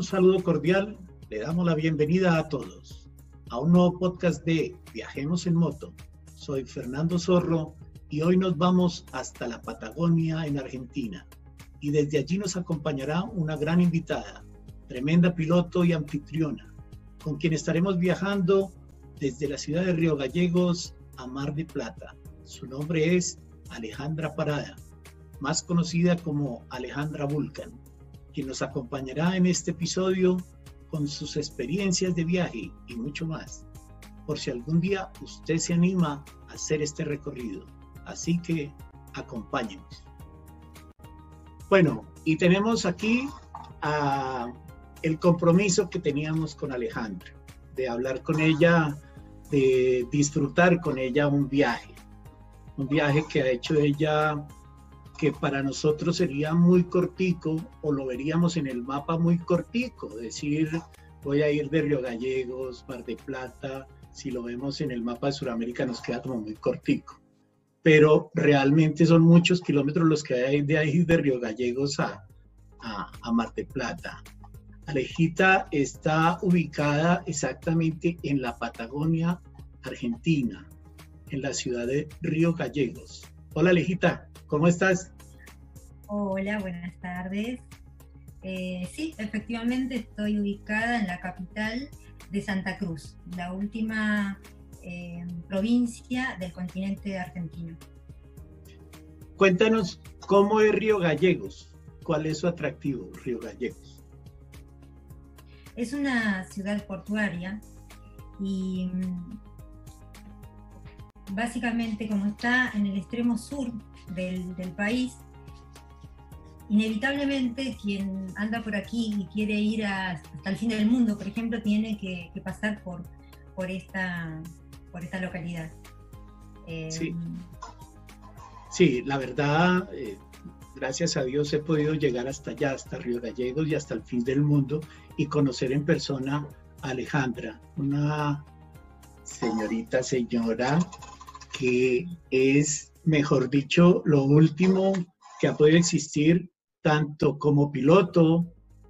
un saludo cordial, le damos la bienvenida a todos a un nuevo podcast de Viajemos en Moto. Soy Fernando Zorro y hoy nos vamos hasta la Patagonia en Argentina. Y desde allí nos acompañará una gran invitada, tremenda piloto y anfitriona, con quien estaremos viajando desde la ciudad de Río Gallegos a Mar de Plata. Su nombre es Alejandra Parada, más conocida como Alejandra Vulcan, quien nos acompañará en este episodio con sus experiencias de viaje y mucho más, por si algún día usted se anima a hacer este recorrido. Así que acompáñenos. Bueno, y tenemos aquí el compromiso que teníamos con Alejandra, de hablar con ella, de disfrutar con ella un viaje, un viaje que ha hecho ella que para nosotros sería muy cortico o lo veríamos en el mapa muy cortico, decir, voy a ir de Río Gallegos, Mar de Plata, si lo vemos en el mapa de Sudamérica nos queda como muy cortico, pero realmente son muchos kilómetros los que hay de ahí de Río Gallegos a, a, a Mar de Plata. Alejita está ubicada exactamente en la Patagonia, Argentina, en la ciudad de Río Gallegos. Hola Alejita. ¿Cómo estás? Hola, buenas tardes. Eh, sí, efectivamente estoy ubicada en la capital de Santa Cruz, la última eh, provincia del continente argentino. Cuéntanos cómo es Río Gallegos, cuál es su atractivo, Río Gallegos. Es una ciudad portuaria y mm, básicamente como está en el extremo sur del, país, inevitablemente quien anda por aquí y quiere ir hasta el fin del mundo, por ejemplo, tiene que, pasar por, por, esta, por esta localidad. sí. Em, sí, la verdad, eh, gracias a Dios he podido llegar hasta allá, hasta Río Gallegos y hasta el fin del mundo y conocer en persona a Alejandra, una señorita, señora que es mejor dicho, lo último que ha podido existir tanto como piloto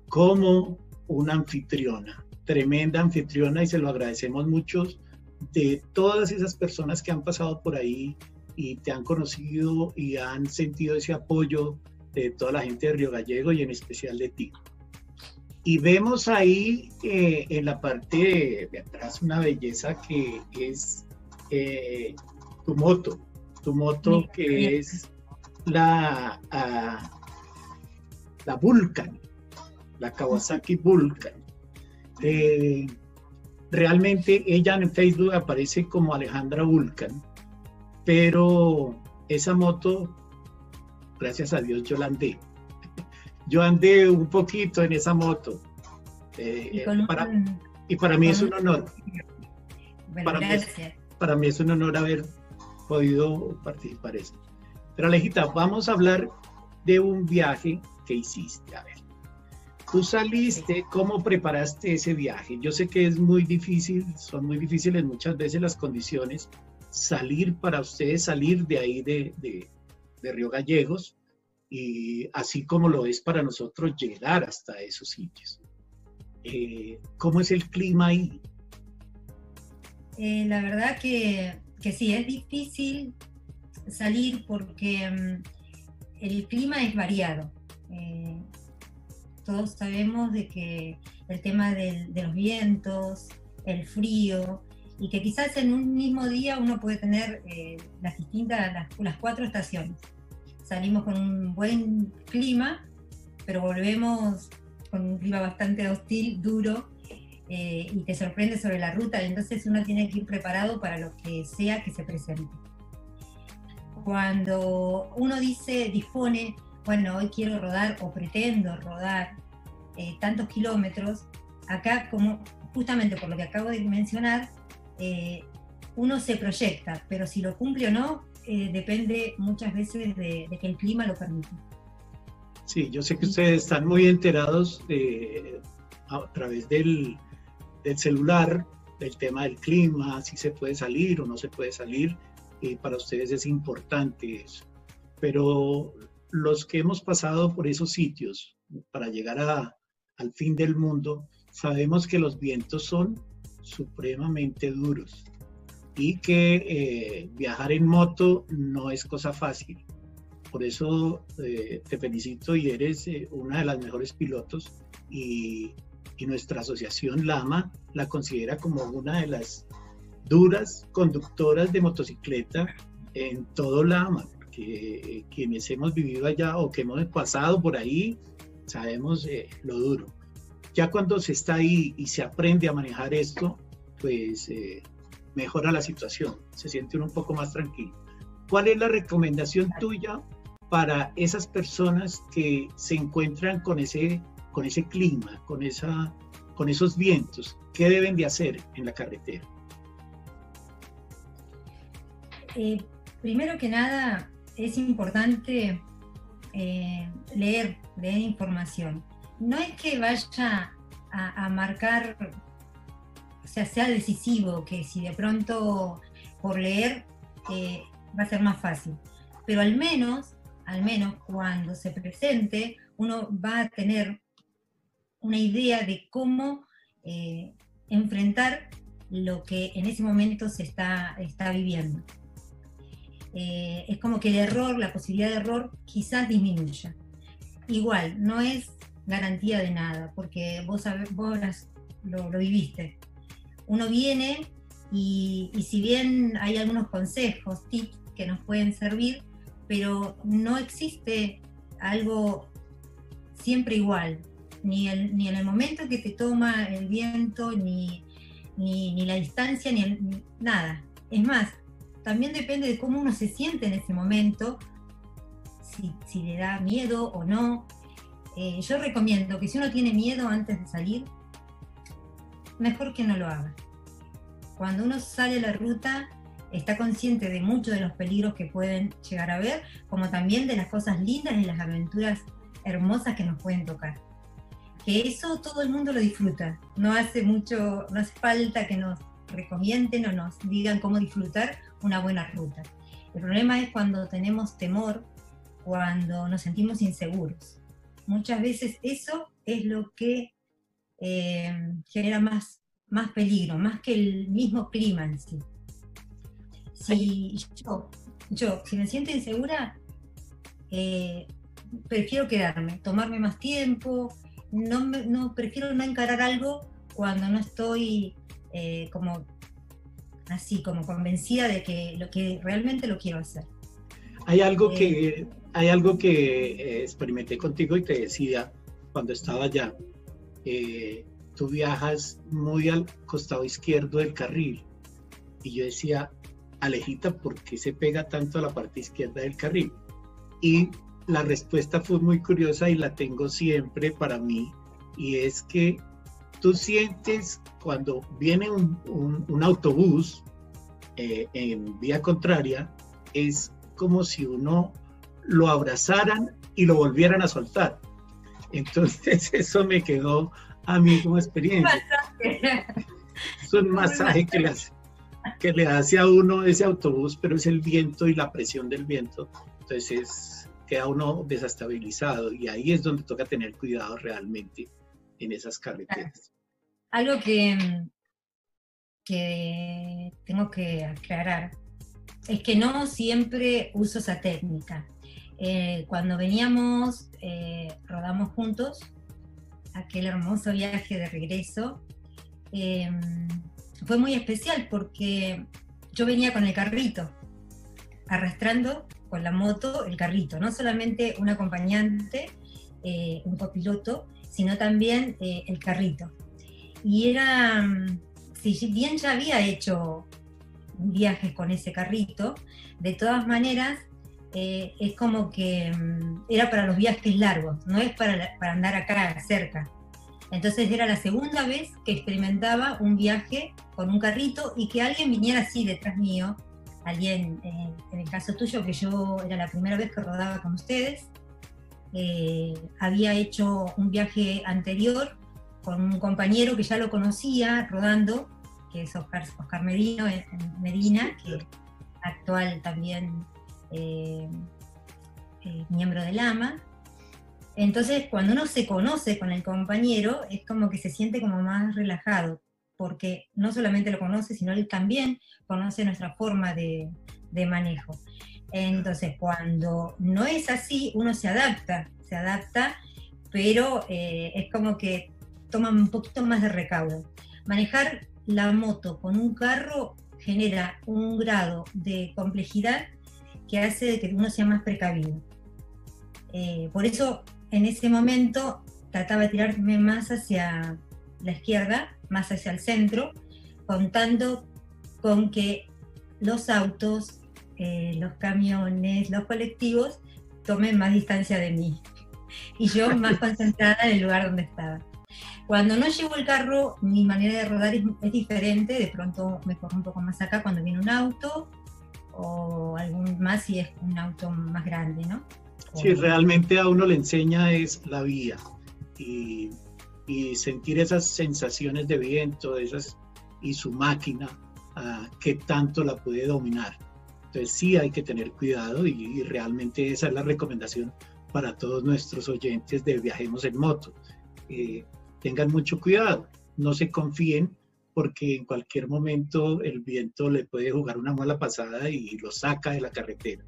como una anfitriona, tremenda anfitriona y se lo agradecemos mucho de todas esas personas que han pasado por ahí y te han conocido y han sentido ese apoyo de toda la gente de Río Gallego y en especial de ti. Y vemos ahí eh, en la parte de, atrás una belleza que es eh, tu moto tu moto que es la, ah, la Vulcan, la Kawasaki Vulcan. Eh, realmente ella en Facebook aparece como Alejandra Vulcan, pero esa moto, gracias a Dios, yo la andé. Yo andé un poquito en esa moto. Eh, y, para, y, para, mí es un honor. para, mí, para mí es un honor haber podido participar eso. Pero Alejita, vamos a hablar de un viaje que hiciste. A ver, tú saliste, ¿cómo preparaste ese viaje? Yo sé que es muy difícil, son muy difíciles muchas veces las condiciones, salir para ustedes, salir de ahí de, de, Río Gallegos, y así como lo es para nosotros llegar hasta esos sitios. Eh, ¿Cómo es el clima ahí? Eh, la verdad que que sí, es difícil salir porque mm, el clima es variado. Eh, todos sabemos de que el tema de los vientos, el frío, y que quizás en un mismo día uno puede tener eh, las distintas, las, cuatro estaciones. Salimos con un buen clima, pero volvemos con un clima bastante hostil, duro, eh, y te sorprende sobre la ruta, entonces uno tiene que ir preparado para lo que sea que se presente. Cuando uno dice, dispone, bueno, hoy quiero rodar o pretendo rodar eh, tantos kilómetros, acá como justamente por lo que acabo de mencionar, eh, uno se proyecta, pero si lo cumple o no, depende muchas veces de, de, que el clima lo permita. Sí, yo sé que ustedes están muy enterados a través del, del celular, del tema del clima, si se puede salir o no se puede salir, y para ustedes es importante eso. Pero los que hemos pasado por esos sitios para llegar a, al fin del mundo, sabemos que los vientos son supremamente duros y que eh, viajar en moto no es cosa fácil. Por eso eh, te felicito y eres eh, una de las mejores pilotos y, y, nuestra asociación Lama la considera como una de las duras conductoras de motocicleta en todo Lama, porque quienes hemos vivido allá o que hemos pasado por ahí sabemos lo duro. Ya cuando se está ahí y se aprende a manejar esto, pues mejora la situación, se siente uno un poco más tranquilo. ¿Cuál es la recomendación tuya para esas personas que se encuentran con ese, con ese clima, con, esa, con esos vientos? ¿Qué deben de hacer en la carretera? Eh, primero que nada, es importante eh, leer, leer información. No es que vaya a, marcar sea, sea decisivo, que si de pronto por leer eh, va a ser más fácil. Pero al menos, al menos cuando se presente, uno va a tener una idea de cómo eh, enfrentar lo que en ese momento se está, está viviendo. Eh, es como que el error, la posibilidad de error quizás disminuya. Igual, no es garantía de nada, porque vos, vos lo, lo viviste uno viene y, si bien hay algunos consejos, tips que nos pueden servir, pero no existe algo siempre igual, ni, ni en el momento que te toma el viento, ni, ni, la distancia, ni, nada. Es más, también depende de cómo uno se siente en ese momento, si, le da miedo o no. Eh, yo recomiendo que si uno tiene miedo antes de salir, mejor que no lo haga. Cuando uno sale a la ruta, está consciente de muchos de los peligros que pueden llegar a ver, como también de las cosas lindas y las aventuras hermosas que nos pueden tocar. Que eso todo el mundo lo disfruta. No hace mucho, no hace falta que nos recomienden o nos digan cómo disfrutar una buena ruta. El problema es cuando tenemos temor, cuando nos sentimos inseguros. Muchas veces eso es lo que eh, genera más más peligro, más que el mismo clima en sí. Si yo, yo, si me siento insegura, eh, prefiero quedarme, tomarme más tiempo, no, no prefiero no encarar algo cuando no estoy eh, como así, como convencida de que lo que realmente lo quiero hacer. Hay algo que eh, hay algo que experimenté contigo y te decía cuando estaba allá tú viajas muy al costado izquierdo del carril. Y yo decía, Alejita, ¿por qué se pega tanto a la parte izquierda del carril? Y la respuesta fue muy curiosa y la tengo siempre para mí, y es que tú sientes cuando viene un, autobús eh, en vía contraria, es como si uno lo abrazaran y lo volvieran a soltar. Entonces eso me quedó a mí como experiencia. Es un masaje que le, hace, que le hace a uno ese autobús, pero es el viento y la presión del viento. Entonces queda uno desestabilizado y ahí es donde toca tener cuidado realmente en esas carreteras. Algo que, que tengo que aclarar es que no siempre uso esa técnica. Eh, cuando veníamos, eh, rodamos juntos, aquel hermoso viaje de regreso, em, fue muy especial porque yo venía con el carrito, arrastrando con la moto el carrito, no solamente un acompañante, eh, un copiloto, sino también eh, el carrito. Y era, si bien ya había hecho viajes con ese carrito, de todas maneras eh, es como que mm, era para los viajes largos, no es para, para, andar acá cerca. Entonces era la segunda vez que experimentaba un viaje con un carrito y que alguien viniera así detrás mío, alguien, eh, en el caso tuyo, que yo era la primera vez que rodaba con ustedes, eh, había hecho un viaje anterior con un compañero que ya lo conocía rodando, que es Oscar, Oscar Medino, Medina, que actual también eh, eh, miembro del AMA. Entonces, cuando uno se conoce con el compañero, es como que se siente como más relajado, porque no solamente lo conoce, sino él también conoce nuestra forma de, manejo. Entonces, cuando no es así, uno se adapta, se adapta, pero eh, es como que toma un poquito más de recaudo. Manejar la moto con un carro genera un grado de complejidad que hace que uno sea más precavido. Eh, por eso en ese momento trataba de tirarme más hacia la izquierda, más hacia el centro, contando con que los autos, eh, los camiones, los colectivos tomen más distancia de mí y yo más concentrada en el lugar donde estaba. Cuando no llevo el carro, mi manera de rodar es, diferente, de pronto me corro un poco más acá cuando viene un auto o algún más si es un auto más grande, ¿no? Sí, realmente a uno le enseña es la vía y, sentir esas sensaciones de viento esas, y su máquina, uh, tanto la puede dominar. Entonces sí hay que tener cuidado y, realmente esa es la recomendación para todos nuestros oyentes de Viajemos en Moto. Eh, tengan mucho cuidado, no se confíen porque en cualquier momento el viento le puede jugar una mala pasada y lo saca de la carretera.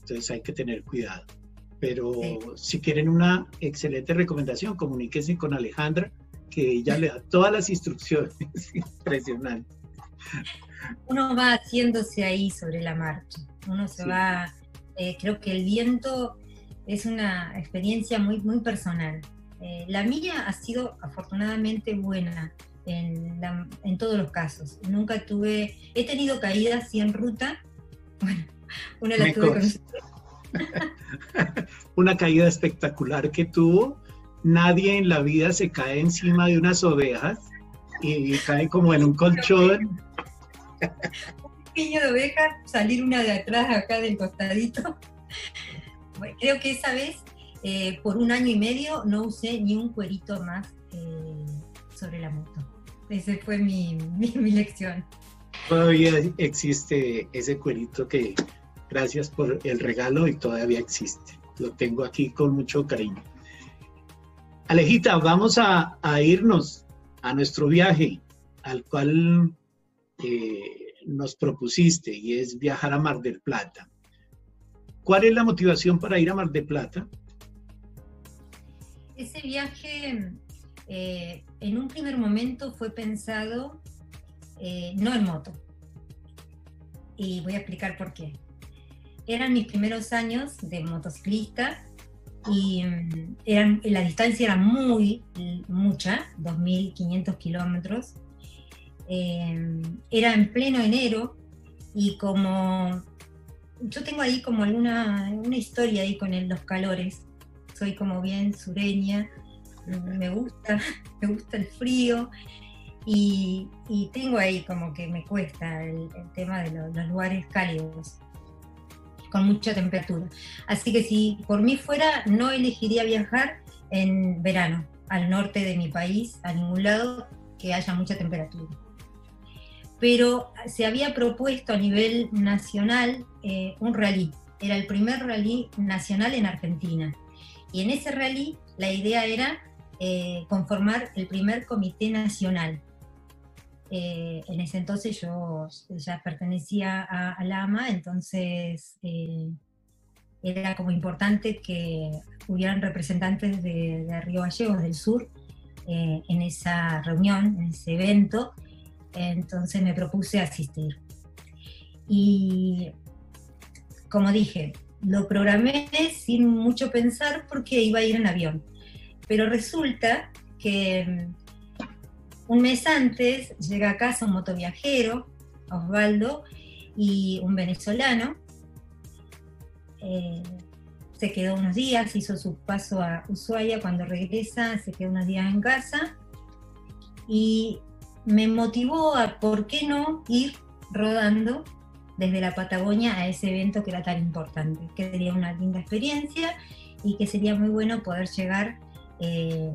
Entonces hay que tener cuidado. Pero si quieren una excelente recomendación, comuníquense con Alejandra, que ella le da todas las instrucciones. Impresionante. Uno va haciéndose ahí sobre la marcha. Uno se va. Eh, creo que el viento es una experiencia muy, muy personal. Eh, la mía ha sido afortunadamente buena en, en, todos los casos. Nunca tuve, he tenido caídas sí en ruta. Bueno, una la tuve con una caída espectacular que tuvo. Nadie en la vida se cae encima de unas ovejas y cae como en un colchón. un pequeño de oveja, salir una de atrás acá del costadito. creo que esa vez, eh, por un año y medio, no usé ni un cuerito más eh, sobre la moto. Esa fue mi, mi lección. Todavía existe ese cuerito que Gracias por el regalo y todavía existe. Lo tengo aquí con mucho cariño. Alejita, vamos a, irnos a nuestro viaje al cual eh, nos propusiste y es viajar a Mar del Plata. ¿Cuál es la motivación para ir a Mar del Plata? Ese viaje eh, en un primer momento fue pensado eh, no en moto. Y voy a explicar por qué eran mis primeros años de motociclista y mm, eran, la distancia era muy mucha, 2.500 kilómetros. Em, era en pleno enero y como yo tengo ahí como alguna una historia ahí con los calores, soy como bien sureña, me gusta, me gusta el frío y, tengo ahí como que me cuesta el, tema de los lugares cálidos con mucha temperatura. Así que si por mí fuera, no elegiría viajar en verano al norte de mi país, a ningún lado que haya mucha temperatura. Pero se había propuesto a nivel nacional eh, un rally. Era el primer rally nacional en Argentina. Y en ese rally la idea era eh, conformar el primer comité nacional eh, en ese entonces yo ya pertenecía a, la AMA, entonces eh, era como importante que hubieran representantes de, Río Gallegos del Sur eh, en esa reunión, en ese evento, entonces me propuse asistir. Y como dije, lo programé sin mucho pensar porque iba a ir en avión, pero resulta que un mes antes llega a casa un motoviajero, Osvaldo, y un venezolano. Eh, se quedó unos días, hizo su paso a Ushuaia, cuando regresa se quedó unos días en casa y me motivó a, ¿por qué no ir rodando desde la Patagonia a ese evento que era tan importante? Que sería una linda experiencia y que sería muy bueno poder llegar eh,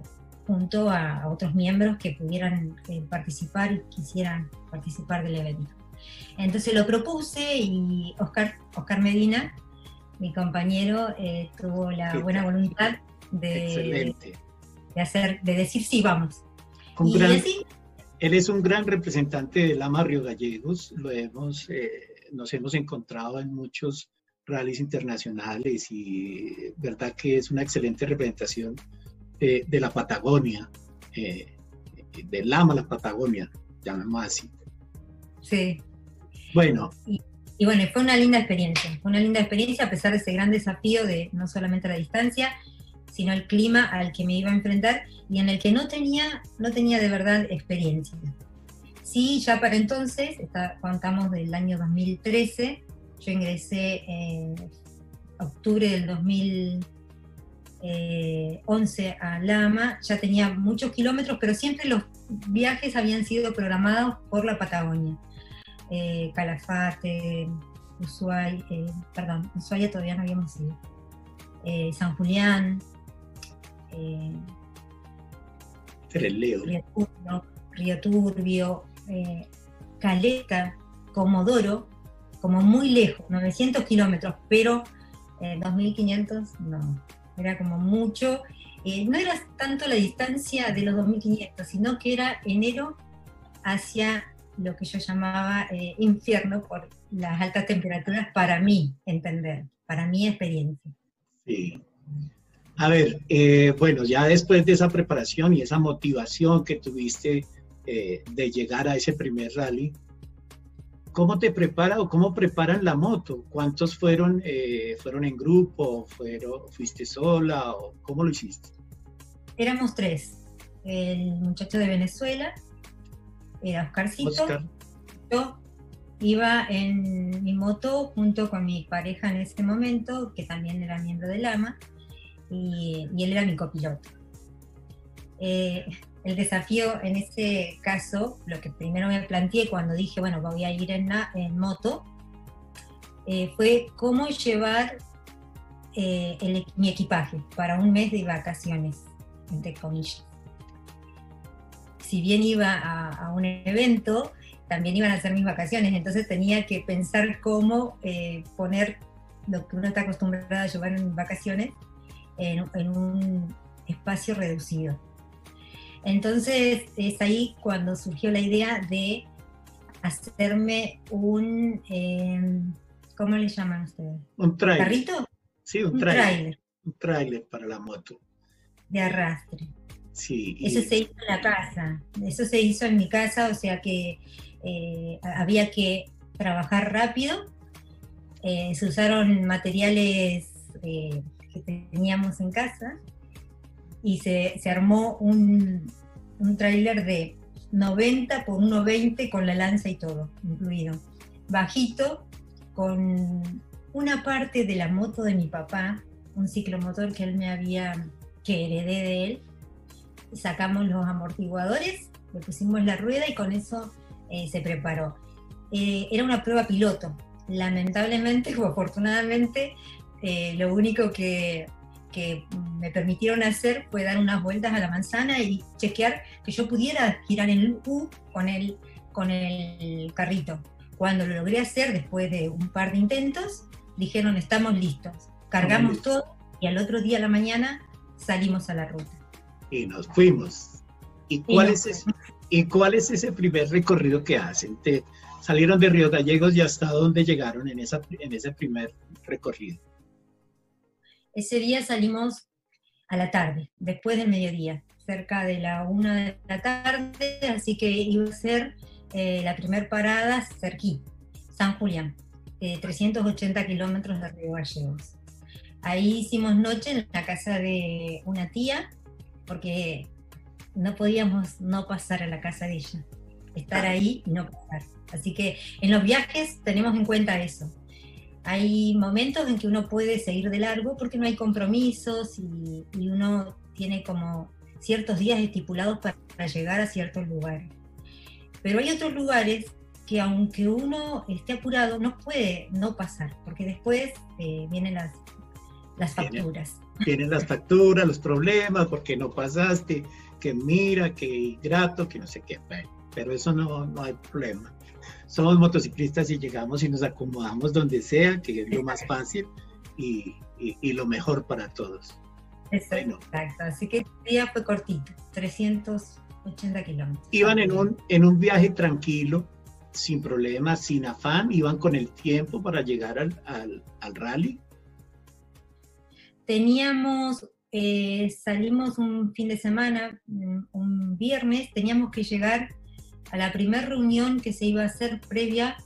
junto a otros miembros que pudieran eh, participar y quisieran participar del evento. Entonces lo propuse y Oscar, Oscar Medina, mi compañero, eh, tuvo la buena voluntad de, de, hacer, de decir sí, vamos. y él es un gran representante del Lama Río Gallegos, lo hemos, eh, nos hemos encontrado en muchos rallies internacionales y verdad que es una excelente representación de la Patagonia, eh, del Lama a la Patagonia, llamemos así. Sí. Bueno. Y, bueno, fue una linda experiencia, fue una linda experiencia a pesar de ese gran desafío de no solamente la distancia, sino el clima al que me iba a enfrentar y en el que no tenía, no tenía de verdad experiencia. Sí, ya para entonces, está, contamos del año 2013, yo ingresé en octubre del 2011 eh, a Lama, ya tenía muchos kilómetros, pero siempre los viajes habían sido programados por la Patagonia. Eh, Calafate, Ushuaia, eh, perdón, Ushuaia todavía no habíamos ido, eh, San Julián, eh, Río Turbio, Río Turbio Caleta, Comodoro, como muy lejos, 900 kilómetros, pero 2500 no, era como mucho. no era tanto la distancia de los 2500, sino que era enero hacia lo que yo llamaba eh, infierno por las altas temperaturas para mí entender, para mi experiencia. Sí. A ver, eh, bueno, ya después de esa preparación y esa motivación que tuviste eh, de llegar a ese primer rally, ¿cómo te prepara o cómo preparan la moto? ¿Cuántos fueron, fueron en grupo? Fueron, ¿Fuiste sola o cómo lo hiciste? Éramos tres. El muchacho de Venezuela, era Oscarcito. Yo iba en mi moto junto con mi pareja en ese momento, que también era miembro del AMA, y, él era mi copiloto. Eh, el desafío en ese caso, lo que primero me planteé cuando dije, bueno, voy a ir en, moto, eh, fue cómo llevar eh, mi equipaje para un mes de vacaciones, entre comillas si bien iba a, un evento, también iban a ser mis vacaciones, entonces tenía que pensar cómo eh, poner lo que uno está acostumbrado a llevar en vacaciones en, un espacio reducido. Entonces es ahí cuando surgió la idea de hacerme un, em, ¿cómo le llaman ustedes? Un trailer. ¿Carrito? Sí, un, trailer. Un trailer para la moto. De arrastre. Sí. Eso se hizo en la casa, eso se hizo en mi casa, o sea que eh, había que trabajar rápido. Eh, se usaron materiales eh, que teníamos en casa y se, armó un, un tráiler de 90 por 1,20 con la lanza y todo incluido. Bajito, con una parte de la moto de mi papá, un ciclomotor que él me había, que heredé de él, sacamos los amortiguadores, le pusimos la rueda y con eso eh, se preparó. Eh, era una prueba piloto. Lamentablemente o afortunadamente, eh, lo único que, que, me permitieron hacer fue dar unas vueltas a la manzana y chequear que yo pudiera girar en U con el, con el carrito. Cuando lo logré hacer, después de un par de intentos, dijeron estamos listos. Cargamos todo y al otro día a la mañana salimos a la ruta y nos fuimos. ¿Y cuál, es ese, ¿Y cuál es ese primer recorrido que hacen? Te, salieron de Río Gallegos y hasta dónde llegaron en, esa, en ese primer recorrido. Ese día salimos a la tarde, después del mediodía, cerca de la una de la tarde, así que iba a ser eh, la primera parada cerquí, San Julián, 380 kilómetros de Río Gallegos. Ahí hicimos noche en la casa de una tía porque no podíamos no pasar a la casa de ella, estar ahí y no pasar. Así que en los viajes tenemos en cuenta eso. Hay momentos en que uno puede seguir de largo porque no hay compromisos y, uno tiene como ciertos días estipulados para, llegar a ciertos lugares. Pero hay otros lugares que aunque uno esté apurado, no puede no pasar, porque después eh, vienen las, las facturas vienen las facturas, los problemas, porque no pasaste, que mira, que ingrato, que no sé qué. Pero eso no, no hay problema. Somos motociclistas y llegamos y nos acomodamos donde sea, que es lo más fácil y, y, lo mejor para todos. Exacto, así que el día fue cortito, 380 kilómetros. Iban en un, en un viaje tranquilo, sin problemas, sin afán, iban con el tiempo para llegar al, al, rally. Teníamos, eh, salimos un fin de semana, un viernes, teníamos que llegar a la primera reunión que se iba a hacer previa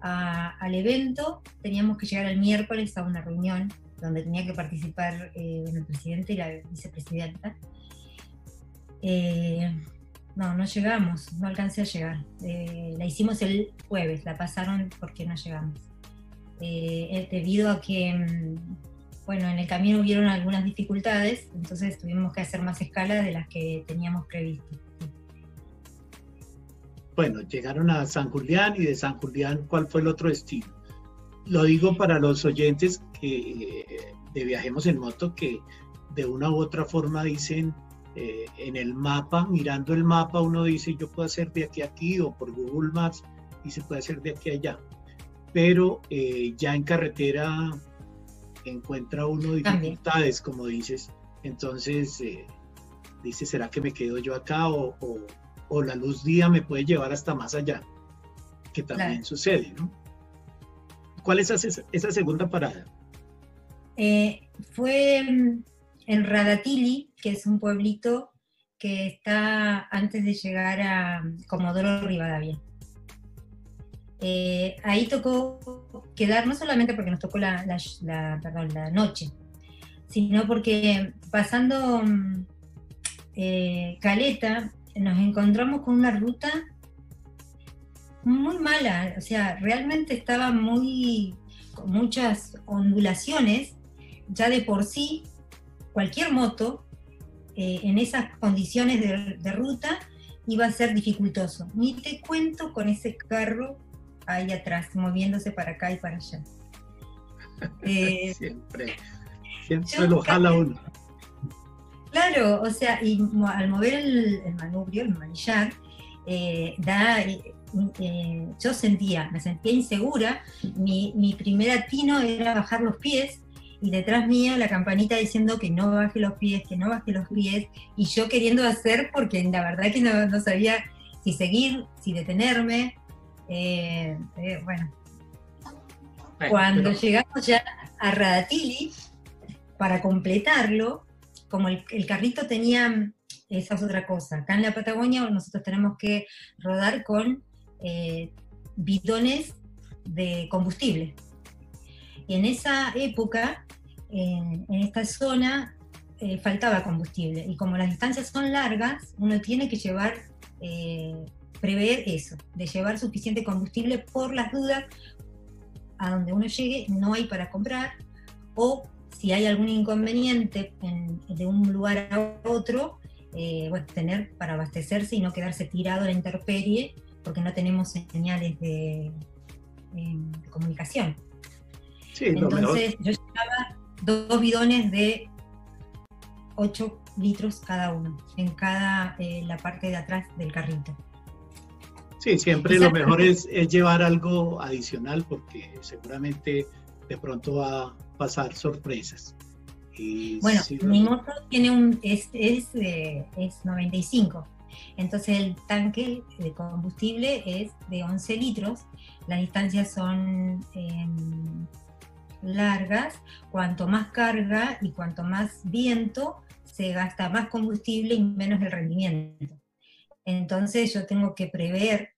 al evento, teníamos que llegar el miércoles a una reunión donde tenía que participar eh, el presidente y la vicepresidenta. Eh, no, no llegamos, no alcancé a llegar. Eh, la hicimos el jueves, la pasaron porque no llegamos. debido a que, mm, bueno, en el camino hubieron algunas dificultades, entonces tuvimos que hacer más escala de las que teníamos previsto. Bueno, llegaron a San Julián y de San Julián, ¿cuál fue el otro destino? Lo digo para los oyentes que eh, de Viajemos en Moto que de una u otra forma dicen eh, en el mapa, mirando el mapa, uno dice yo puedo hacer de aquí a aquí o por Google Maps y se puede hacer de aquí a allá. Pero eh, ya en carretera encuentra uno dificultades, como dices. Entonces dice, ¿será que me quedo yo acá o, o la luz día me puede llevar hasta más allá, que también sucede, ¿no? ¿Cuál es esa, segunda parada? Eh, fue mm, en Radatili, que es un pueblito que está antes de llegar a mm, Comodoro Rivadavia. Eh, ahí tocó quedar, no solamente porque nos tocó la, la noche, sino porque pasando mm, eh, Caleta nos encontramos con una ruta muy mala, o sea, realmente estaba muy, con muchas ondulaciones, ya de por sí, cualquier moto eh, en esas condiciones de, ruta iba a ser dificultoso. Ni te cuento con ese carro ahí atrás, moviéndose para acá y para allá. Eh, siempre, siempre lo jala uno. Claro, o sea, y al mover el, manubrio, el manillar, eh, da, eh, eh, yo sentía, me sentía insegura, mi, mi primer atino era bajar los pies y detrás mío la campanita diciendo que no baje los pies, que no baje los pies, y yo queriendo hacer porque la verdad que no, sabía si seguir, si detenerme. bueno. cuando llegamos ya a Radatili, para completarlo, como el, carrito tenía, esa es otra cosa, acá en la Patagonia nosotros tenemos que rodar con eh, bidones de combustible. Y en esa época, en, esta zona, eh, faltaba combustible. Y como las distancias son largas, uno tiene que llevar, eh, prever eso, de llevar suficiente combustible por las dudas a donde uno llegue, no hay para comprar, o si hay algún inconveniente de un lugar a otro, eh, tener para abastecerse y no quedarse tirado a la intemperie porque no tenemos señales de, comunicación. Entonces yo llevaba dos bidones de 8 litros cada uno, en cada eh, la parte de atrás del carrito. Sí, siempre lo mejor es, es, llevar algo adicional porque seguramente de pronto va, pasar sorpresas. bueno, mi moto tiene un, es, es, eh, es 95, entonces el tanque de combustible es de 11 litros, las distancias son em, largas, cuanto más carga y cuanto más viento, se gasta más combustible y menos el rendimiento. Entonces yo tengo que prever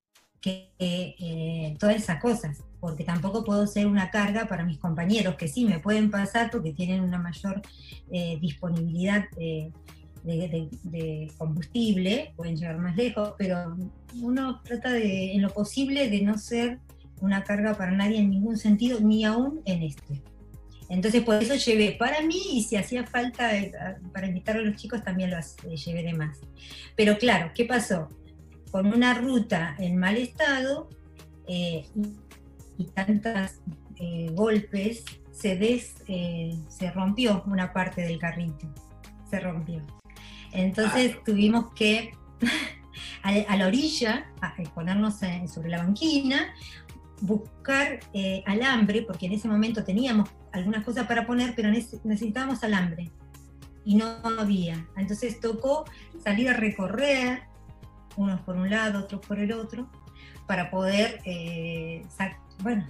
que eh, todas esas cosas porque tampoco puedo ser una carga para mis compañeros, que sí me pueden pasar porque tienen una mayor eh, disponibilidad de, combustible, pueden llegar más lejos, pero uno trata de, en lo posible, de no ser una carga para nadie en ningún sentido, ni aún en este. Entonces, por eso llevé para mí y si hacía falta eh, para invitar a los chicos, también lo eh, llevé de más. Pero claro, ¿qué pasó? Con una ruta en mal estado, y tantos eh, golpes, se, des, eh, se rompió una parte del carrito, se rompió. Entonces tuvimos que a, la orilla, eh, ponernos sobre la banquina, buscar alambre, porque en ese momento teníamos algunas cosas para poner, pero necesitábamos alambre. y no había. Entonces tocó salir a recorrer, unos por un lado, otros por el otro, para poder, eh, bueno,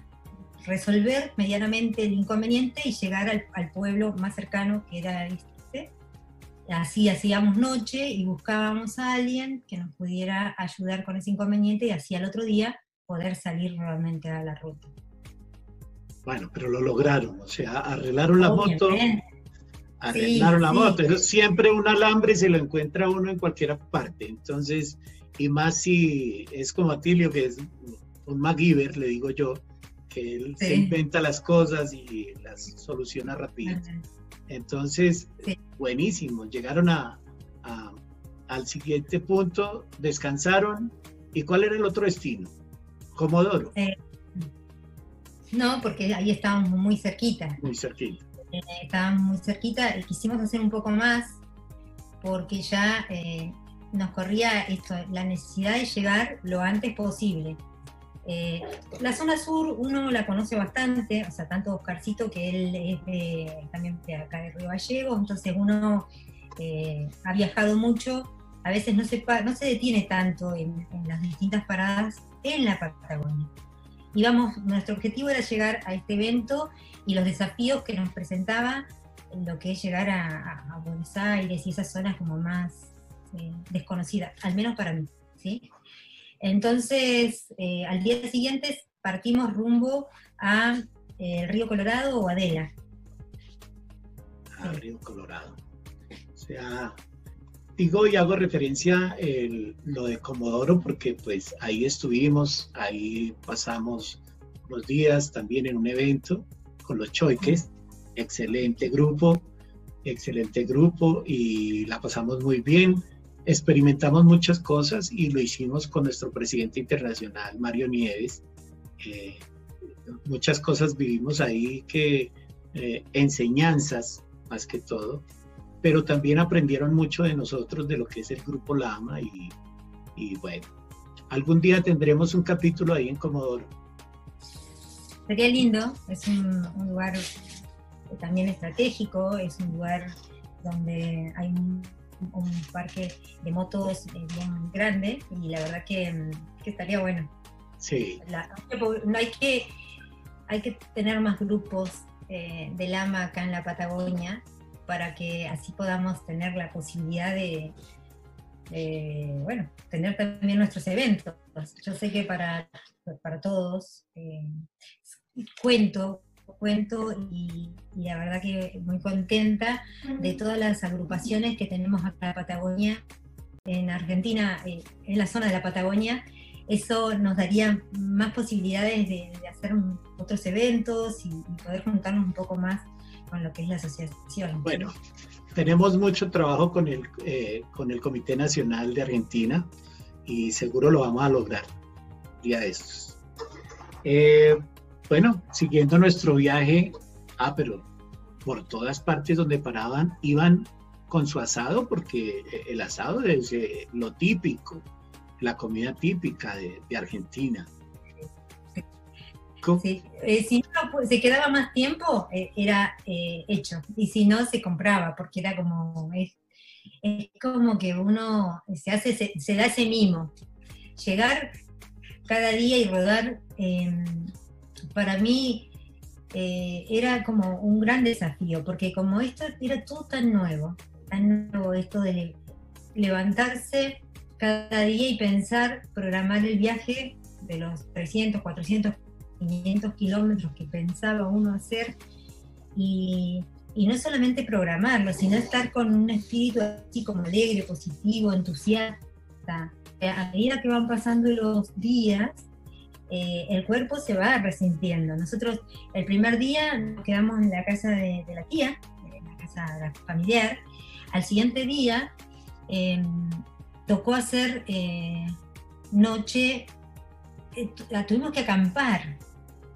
resolver medianamente el inconveniente y llegar al, pueblo más cercano que era este. Así hacíamos noche y buscábamos a alguien que nos pudiera ayudar con ese inconveniente y así al otro día poder salir nuevamente a la ruta. Bueno, pero lo lograron, o sea, arreglaron la moto, arreglaron la moto. Siempre un alambre se lo encuentra uno en cualquier parte. Entonces, y más si es como Atilio, que es un MacGyver, le digo yo, que él se inventa las cosas y las soluciona rápido. Entonces, buenísimo. Llegaron a, al siguiente punto, descansaron. ¿Y cuál era el otro destino? Comodoro. Eh, no, porque ahí estábamos muy cerquita. Muy cerquita. Eh, estábamos muy cerquita y quisimos hacer un poco más porque ya eh, nos corría esto, la necesidad de llegar lo antes posible. Eh, la zona sur uno la conoce bastante, o sea, tanto Oscarcito que él es también de acá de Río Gallegos, entonces uno eh, ha viajado mucho, a veces no se, no se detiene tanto en, las distintas paradas en la Patagonia. Y vamos, nuestro objetivo era llegar a este evento y los desafíos que nos presentaba en lo que es llegar a, Buenos Aires y esas zonas como más eh, desconocida, al menos para mí. ¿sí? Entonces, eh, al día siguiente partimos rumbo a eh, Río Colorado o Adela. A Río Colorado. O sea, digo y hago referencia a lo de Comodoro porque pues ahí estuvimos, ahí pasamos unos días también en un evento con los choiques, excelente grupo, excelente grupo y la pasamos muy bien experimentamos muchas cosas y lo hicimos con nuestro presidente internacional, Mario Nieves. Eh, muchas cosas vivimos ahí que eh, enseñanzas más que todo, pero también aprendieron mucho de nosotros, de lo que es el Grupo Lama y, bueno, algún día tendremos un capítulo ahí en Comodoro. Sería lindo, es un, un lugar también estratégico, es un lugar donde hay un parque de motos eh, bien grande y la verdad que, estaría bueno. Sí. hay que, hay que tener más grupos eh, de lama acá en la Patagonia para que así podamos tener la posibilidad de, bueno, tener también nuestros eventos. Yo sé que para, para todos, eh, cuento cuento y, la verdad que muy contenta de todas las agrupaciones que tenemos acá en Patagonia, en Argentina, eh, en la zona de la Patagonia. Eso nos daría más posibilidades de, hacer otros eventos y, poder juntarnos un poco más con lo que es la asociación. Bueno, tenemos mucho trabajo con el, eh, con el Comité Nacional de Argentina y seguro lo vamos a lograr día de estos. Eh, bueno, siguiendo nuestro viaje, ah, pero por todas partes donde paraban iban con su asado, porque eh, el asado es eh, lo típico, la comida típica de, Argentina. Sí. Eh, si no pues, se quedaba más tiempo, era hecho. Y si no, se compraba, porque era como. Es, como que uno se hace, se, da ese mimo. Llegar cada día y rodar para mí eh, era como un gran desafío, porque como esto era todo tan nuevo, tan nuevo esto de levantarse cada día y pensar, programar el viaje de los 300, 400, 500 kilómetros que pensaba uno hacer y, y no solamente programarlo, sino estar con un espíritu así como alegre, positivo, entusiasta. A medida que van pasando los días, eh, el cuerpo se va resintiendo. Nosotros el primer día nos quedamos en la casa de, la tía, en la casa familiar. Al siguiente día em, tocó hacer eh, noche, eh, tuvimos que acampar.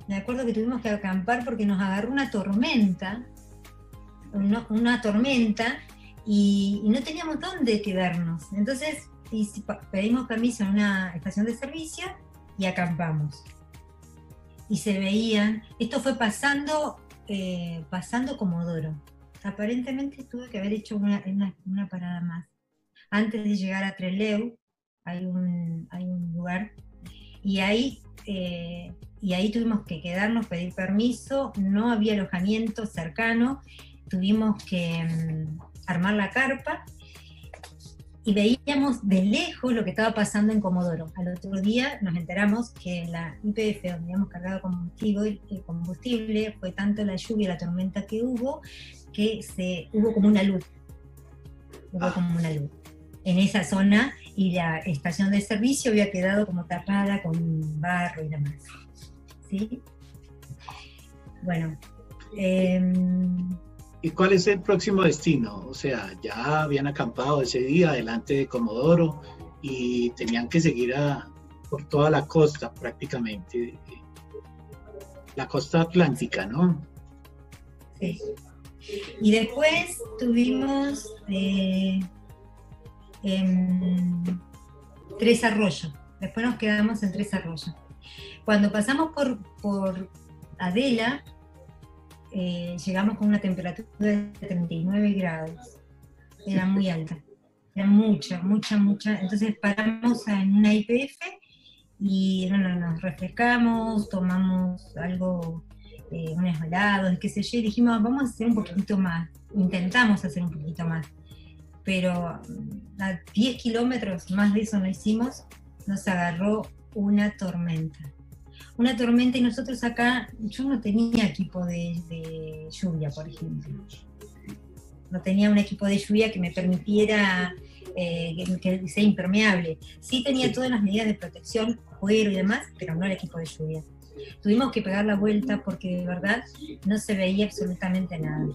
Me acuerdo que tuvimos que acampar porque nos agarró una tormenta, una, tormenta, y, y, no teníamos dónde quedarnos. Entonces pedimos permiso en una estación de servicio y acampamos. Y se veían, esto fue pasando, eh, pasando Comodoro, aparentemente tuve que haber hecho una, una, parada más. Antes de llegar a Treleu, hay un, hay un lugar, y ahí, eh, y ahí tuvimos que quedarnos, pedir permiso, no había alojamiento cercano, tuvimos que mm, armar la carpa y veíamos de lejos lo que estaba pasando en Comodoro. Al otro día nos enteramos que la IPF, donde habíamos cargado combustible, el combustible, fue tanto la lluvia y la tormenta que hubo, que se, hubo como una luz. Hubo ah. como una luz en esa zona y la estación de servicio había quedado como tapada con barro y demás. ¿Sí? Bueno. Em, ¿Y cuál es el próximo destino? O sea, ya habían acampado ese día delante de Comodoro y tenían que seguir por toda la costa prácticamente, la costa atlántica, ¿no? Sí. Y después tuvimos eh, Tres Arroyos. Después nos quedamos en Tres Arroyos. Cuando pasamos por, por Adela, eh, llegamos con una temperatura de 39 grados. Era muy alta. Era mucha, mucha, mucha. Entonces paramos en una IPF y nos refrescamos, tomamos algo, eh, unos helados, qué sé yo, y dijimos, vamos a hacer un poquito más. Intentamos hacer un poquito más. Pero a 10 kilómetros, más de eso no hicimos, nos agarró una tormenta una tormenta y nosotros acá, yo no tenía equipo de, lluvia, por ejemplo. No tenía un equipo de lluvia que me permitiera eh, que, sea impermeable. Sí tenía todas las medidas de protección, cuero y demás, pero no el equipo de lluvia. Tuvimos que pegar la vuelta porque de verdad no se veía absolutamente nada.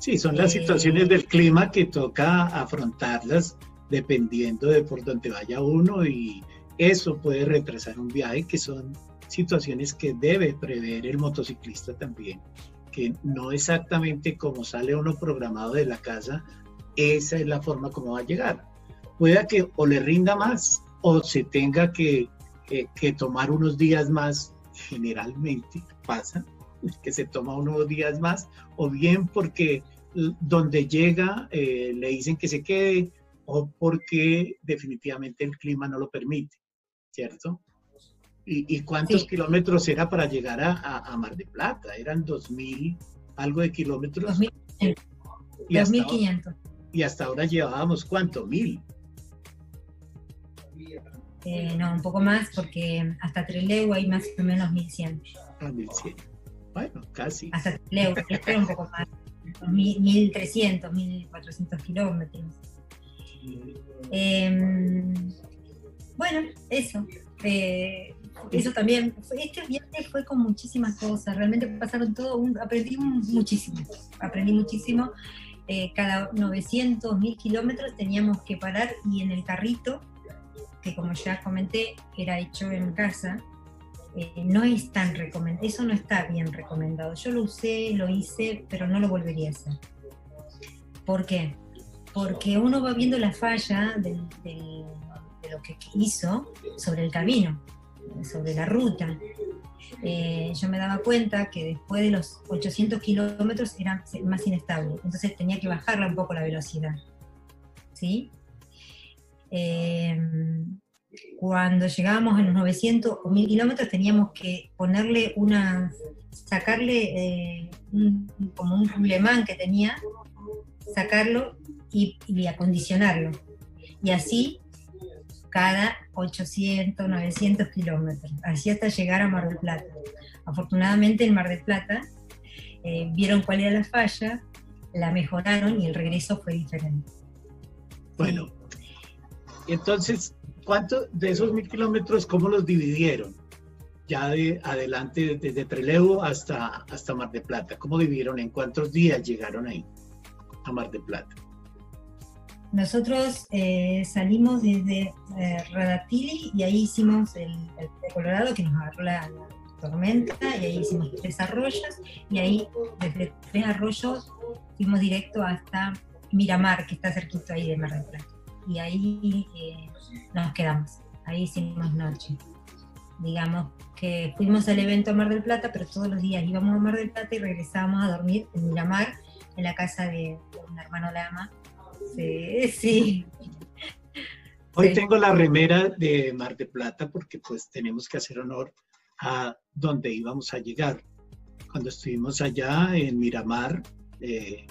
Sí, son las eh, situaciones del clima que toca afrontarlas dependiendo de por dónde vaya uno y eso puede retrasar un viaje, que son situaciones que debe prever el motociclista también, que no exactamente como sale uno programado de la casa, esa es la forma como va a llegar. Pueda que o le rinda más o se tenga que, que, tomar unos días más, generalmente pasa, que se toma unos días más, o bien porque donde llega eh, le dicen que se quede, o porque definitivamente el clima no lo permite. ¿cierto? ¿Y, cuántos kilómetros era para llegar a, Mar de Plata? Eran 2.000, algo de kilómetros. 2.500. Y, hasta ahora llevábamos cuánto, mil. Eh, no, un poco más porque hasta Trelew hay más o menos 1100. Ah, 1100. Bueno, casi. Hasta Trelew, un poco más. 1300, 1400 kilómetros. Eh, bueno, eso. Eh, eso también. Este viaje fue con muchísimas cosas. Realmente pasaron todo. aprendí muchísimo. Aprendí muchísimo. Eh, cada 900, 1000 kilómetros teníamos que parar y en el carrito, que como ya comenté, era hecho en casa, eh, no es tan recomendado. Eso no está bien recomendado. Yo lo usé, lo hice, pero no lo volvería a hacer. ¿Por qué? Porque uno va viendo la falla del lo que hizo sobre el camino, sobre la ruta. Eh, yo me daba cuenta que después de los 800 kilómetros era más inestable, entonces tenía que bajarle un poco la velocidad. ¿sí? Eh, cuando llegábamos a los 900 o 1000 kilómetros teníamos que ponerle una, sacarle eh, como un problemán que tenía, sacarlo y, y acondicionarlo. Y así cada 800, 900 kilómetros, así hasta llegar a Mar del Plata. Afortunadamente en Mar del Plata eh, vieron cuál era la falla, la mejoraron y el regreso fue diferente. Bueno, entonces, ¿cuántos de esos mil kilómetros, cómo los dividieron? Ya de adelante, desde Trelew hasta, hasta Mar del Plata, ¿cómo dividieron? ¿En cuántos días llegaron ahí, a Mar del Plata? Nosotros eh, salimos desde eh, Radatili y ahí hicimos el, Colorado que nos agarró la, tormenta y ahí hicimos tres arroyos y ahí desde tres arroyos fuimos directo hasta Miramar que está cerquito ahí de Mar del Plata y ahí eh, nos quedamos, ahí hicimos noche. Digamos que fuimos al evento a Mar del Plata, pero todos los días íbamos a Mar del Plata y regresábamos a dormir en Miramar en la casa de, un hermano Lama. Sí, sí. Hoy tengo la remera de Mar de Plata porque pues tenemos que hacer honor a donde íbamos a llegar. Cuando estuvimos allá en Miramar, eh,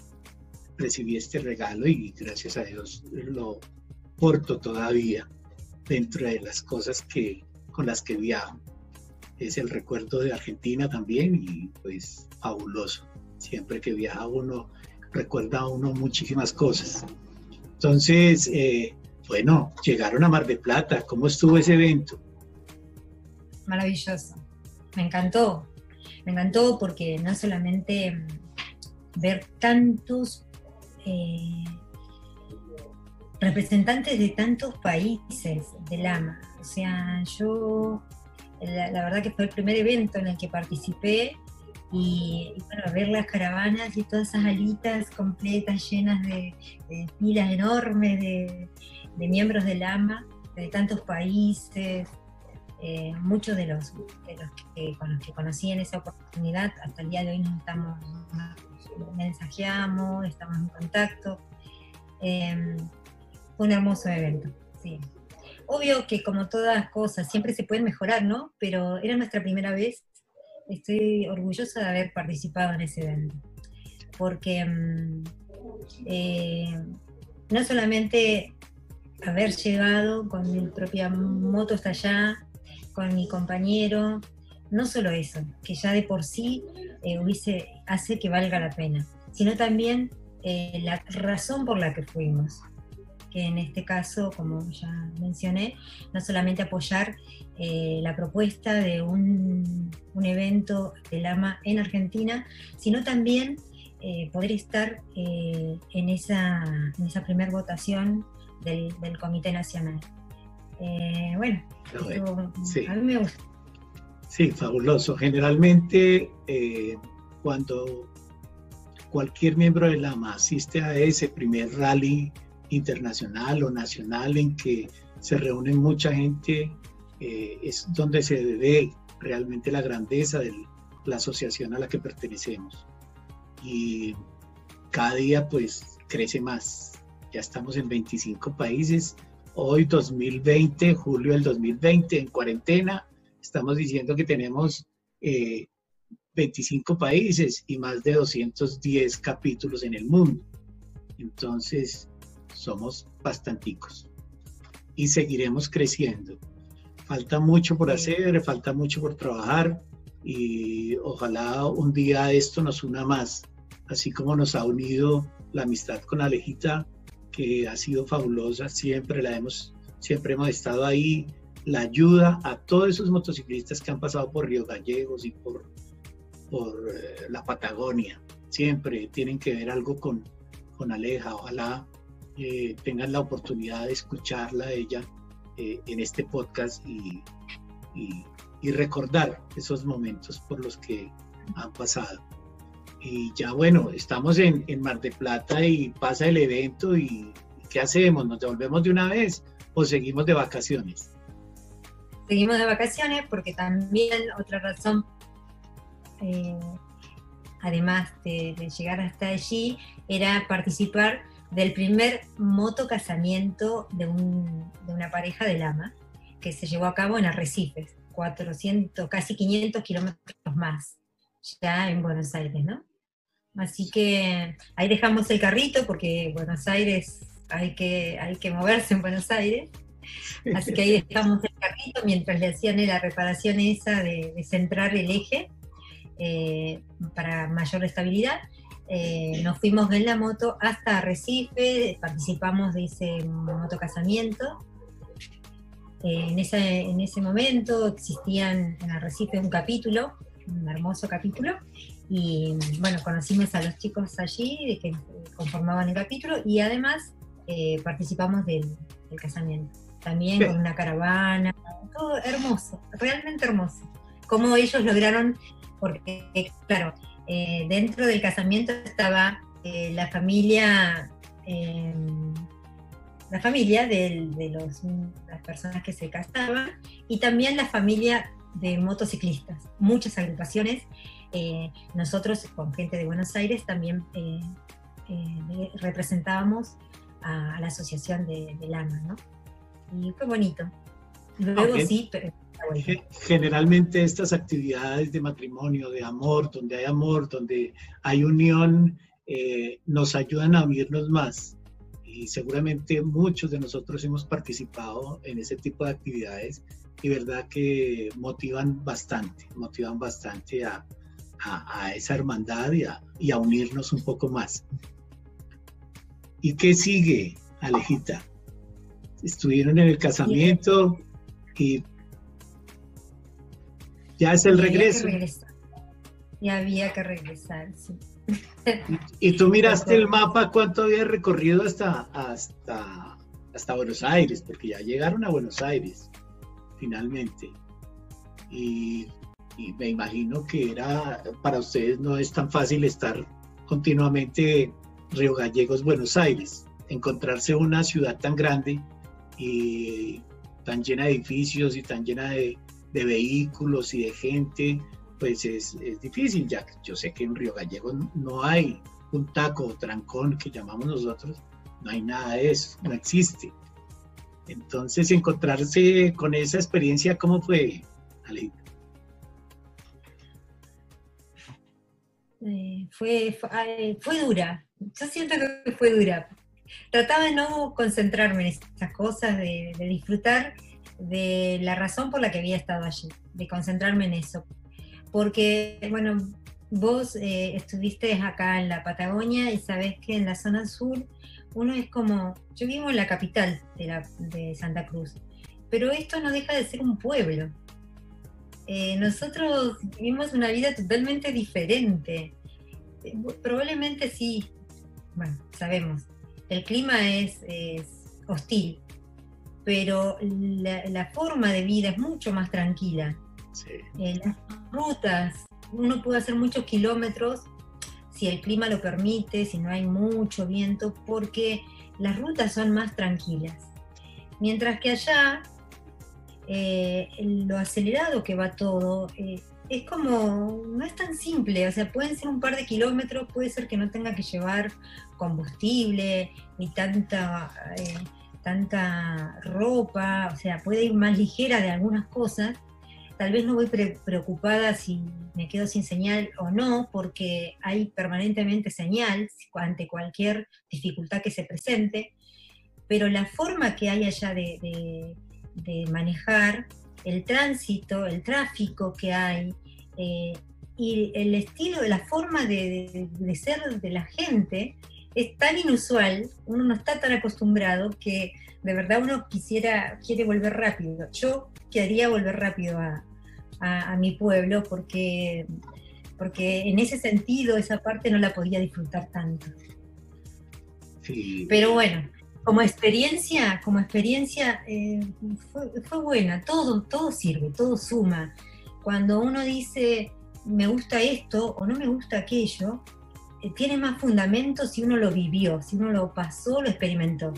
recibí este regalo y gracias a Dios lo porto todavía dentro de las cosas que, con las que viajo. Es el recuerdo de Argentina también y pues fabuloso. Siempre que viaja uno, recuerda a uno muchísimas cosas. Entonces, eh, bueno, llegaron a Mar de Plata. ¿Cómo estuvo ese evento? Maravilloso. Me encantó. Me encantó porque no solamente mm, ver tantos eh, representantes de tantos países del AMA. O sea, yo, la, verdad que fue el primer evento en el que participé y, bueno, ver las caravanas y todas esas alitas completas llenas de, filas enormes de, miembros del AMA de tantos países, eh, muchos de los, de los que, con los que conocí en esa oportunidad, hasta el día de hoy nos estamos, mensajeamos, estamos en contacto. Em, un hermoso evento, sí. Obvio que como todas cosas, siempre se pueden mejorar, ¿no? Pero era nuestra primera vez. Estoy orgullosa de haber participado en ese evento. Porque mm, eh, no solamente haber llegado con mi propia moto hasta allá, con mi compañero, no solo eso, que ya de por sí eh, hubiese, hace que valga la pena, sino también eh, la razón por la que fuimos que en este caso, como ya mencioné, no solamente apoyar eh, la propuesta de un, evento del AMA en Argentina, sino también eh, poder estar eh, en, esa, en esa primera votación del, Comité Nacional. bueno, a mí me gusta. Sí, fabuloso. Generalmente, cuando cualquier miembro del AMA asiste a ese primer rally internacional o nacional en que se reúne mucha gente, eh, es donde se ve realmente la grandeza de la asociación a la que pertenecemos. Y cada día pues crece más. Ya estamos en 25 países. Hoy 2020, julio del 2020, en cuarentena, estamos diciendo que tenemos 25 eh, países y más de 210 capítulos en el mundo. Entonces, somos bastanticos y seguiremos creciendo. Falta mucho por hacer, falta mucho por trabajar y ojalá un día esto nos una más, así como nos ha unido la amistad con Alejita, que ha sido fabulosa, siempre la hemos, siempre hemos estado ahí, la ayuda a todos esos motociclistas que han pasado por Río Gallegos y por, por eh, la Patagonia, siempre tienen que ver algo con, con Aleja, ojalá eh, tengan la oportunidad de escucharla a ella eh, en este podcast y, y, recordar esos momentos por los que han pasado. Y ya bueno, estamos en, en Mar de Plata y pasa el evento y ¿qué hacemos? ¿Nos devolvemos de una vez o seguimos de vacaciones? Seguimos de vacaciones porque también otra razón, eh, además de, de, llegar hasta allí, era participar del primer moto casamiento de, una pareja de lama que se llevó a cabo en Arrecifes, 400, casi 500 kilómetros más, ya en Buenos Aires, ¿no? Así que ahí dejamos el carrito porque Buenos Aires hay que, hay que moverse en Buenos Aires. Así que ahí dejamos el carrito mientras le hacían la reparación esa de, centrar el eje eh, para mayor estabilidad. Eh, nos fuimos en la moto hasta Recife, participamos de ese motocasamiento. Eh, en, ese, en ese momento existían en Arrecife un capítulo, un hermoso capítulo, y bueno, conocimos a los chicos allí que conformaban el capítulo y además eh, participamos del, casamiento. También con una caravana, todo hermoso, realmente hermoso. Cómo ellos lograron, porque claro, eh, dentro del casamiento estaba eh, la familia, em, la familia de, los, las personas que se casaban y también la familia de motociclistas, muchas agrupaciones. Eh, nosotros, con gente de Buenos Aires, también eh, representábamos a, la asociación de, de Lama, ¿no? Y fue bonito. Luego sí, pero Generalmente estas actividades de matrimonio, de amor, donde hay amor, donde hay unión, nos ayudan a unirnos más y seguramente muchos de nosotros hemos participado en ese tipo de actividades y verdad que motivan bastante, motivan bastante a, a, esa hermandad y a, y a, unirnos un poco más. ¿Y qué sigue, Alejita? Estuvieron en el casamiento y ya es el regreso. Ya había que regresar, sí. Y, tú miraste el mapa, ¿cuánto había recorrido hasta, hasta, hasta Buenos Aires? Porque ya llegaron a Buenos Aires, finalmente. Y, me imagino que era, para ustedes no es tan fácil estar continuamente Río Gallegos, Buenos Aires, encontrarse una ciudad tan grande y tan llena de edificios y tan llena de, de vehículos y de gente, pues es, difícil, ya que yo sé que en Río Gallego no hay un taco o trancón que llamamos nosotros, no hay nada de eso, no existe. Entonces, encontrarse con esa experiencia, ¿cómo fue, Aleida? Eh, fue, fue, dura, yo siento que fue dura. Trataba de no concentrarme en esas cosas, de disfrutar de la razón por la que había estado allí, de concentrarme en eso porque, bueno, vos eh, estuviste acá en la Patagonia y sabés que en la zona sur uno es como, yo vivo en la capital de, Santa Cruz, pero esto no deja de ser un pueblo. Eh, nosotros vivimos una vida totalmente diferente. Eh, probablemente sí, bueno, sabemos, el clima es, hostil, pero la, forma de vida es mucho más tranquila. Eh, las rutas, uno puede hacer muchos kilómetros si el clima lo permite, si no hay mucho viento, porque las rutas son más tranquilas. Mientras que allá, eh, lo acelerado que va todo, eh, es como, no es tan simple, o sea, pueden ser un par de kilómetros, puede ser que no tenga que llevar combustible, ni tanta, tanta ropa, o sea, puede ir más ligera de algunas cosas, tal vez no voy preocupada si me quedo sin señal o no, porque hay permanentemente señal ante cualquier dificultad que se presente, pero la forma que hay allá de, manejar, el tránsito, el tráfico que hay, eh, y el estilo, la forma de, ser de la gente es tan inusual, uno no está tan acostumbrado que de verdad uno quisiera, quiere volver rápido. Yo quería volver rápido a, a, mi pueblo porque, porque en ese sentido esa parte no la podía disfrutar tanto. Pero bueno, como experiencia, como experiencia eh, fue, buena, todo, todo sirve, todo suma. Cuando uno dice me gusta esto o no me gusta aquello, tiene más fundamento si uno lo vivió, si uno lo pasó, lo experimentó.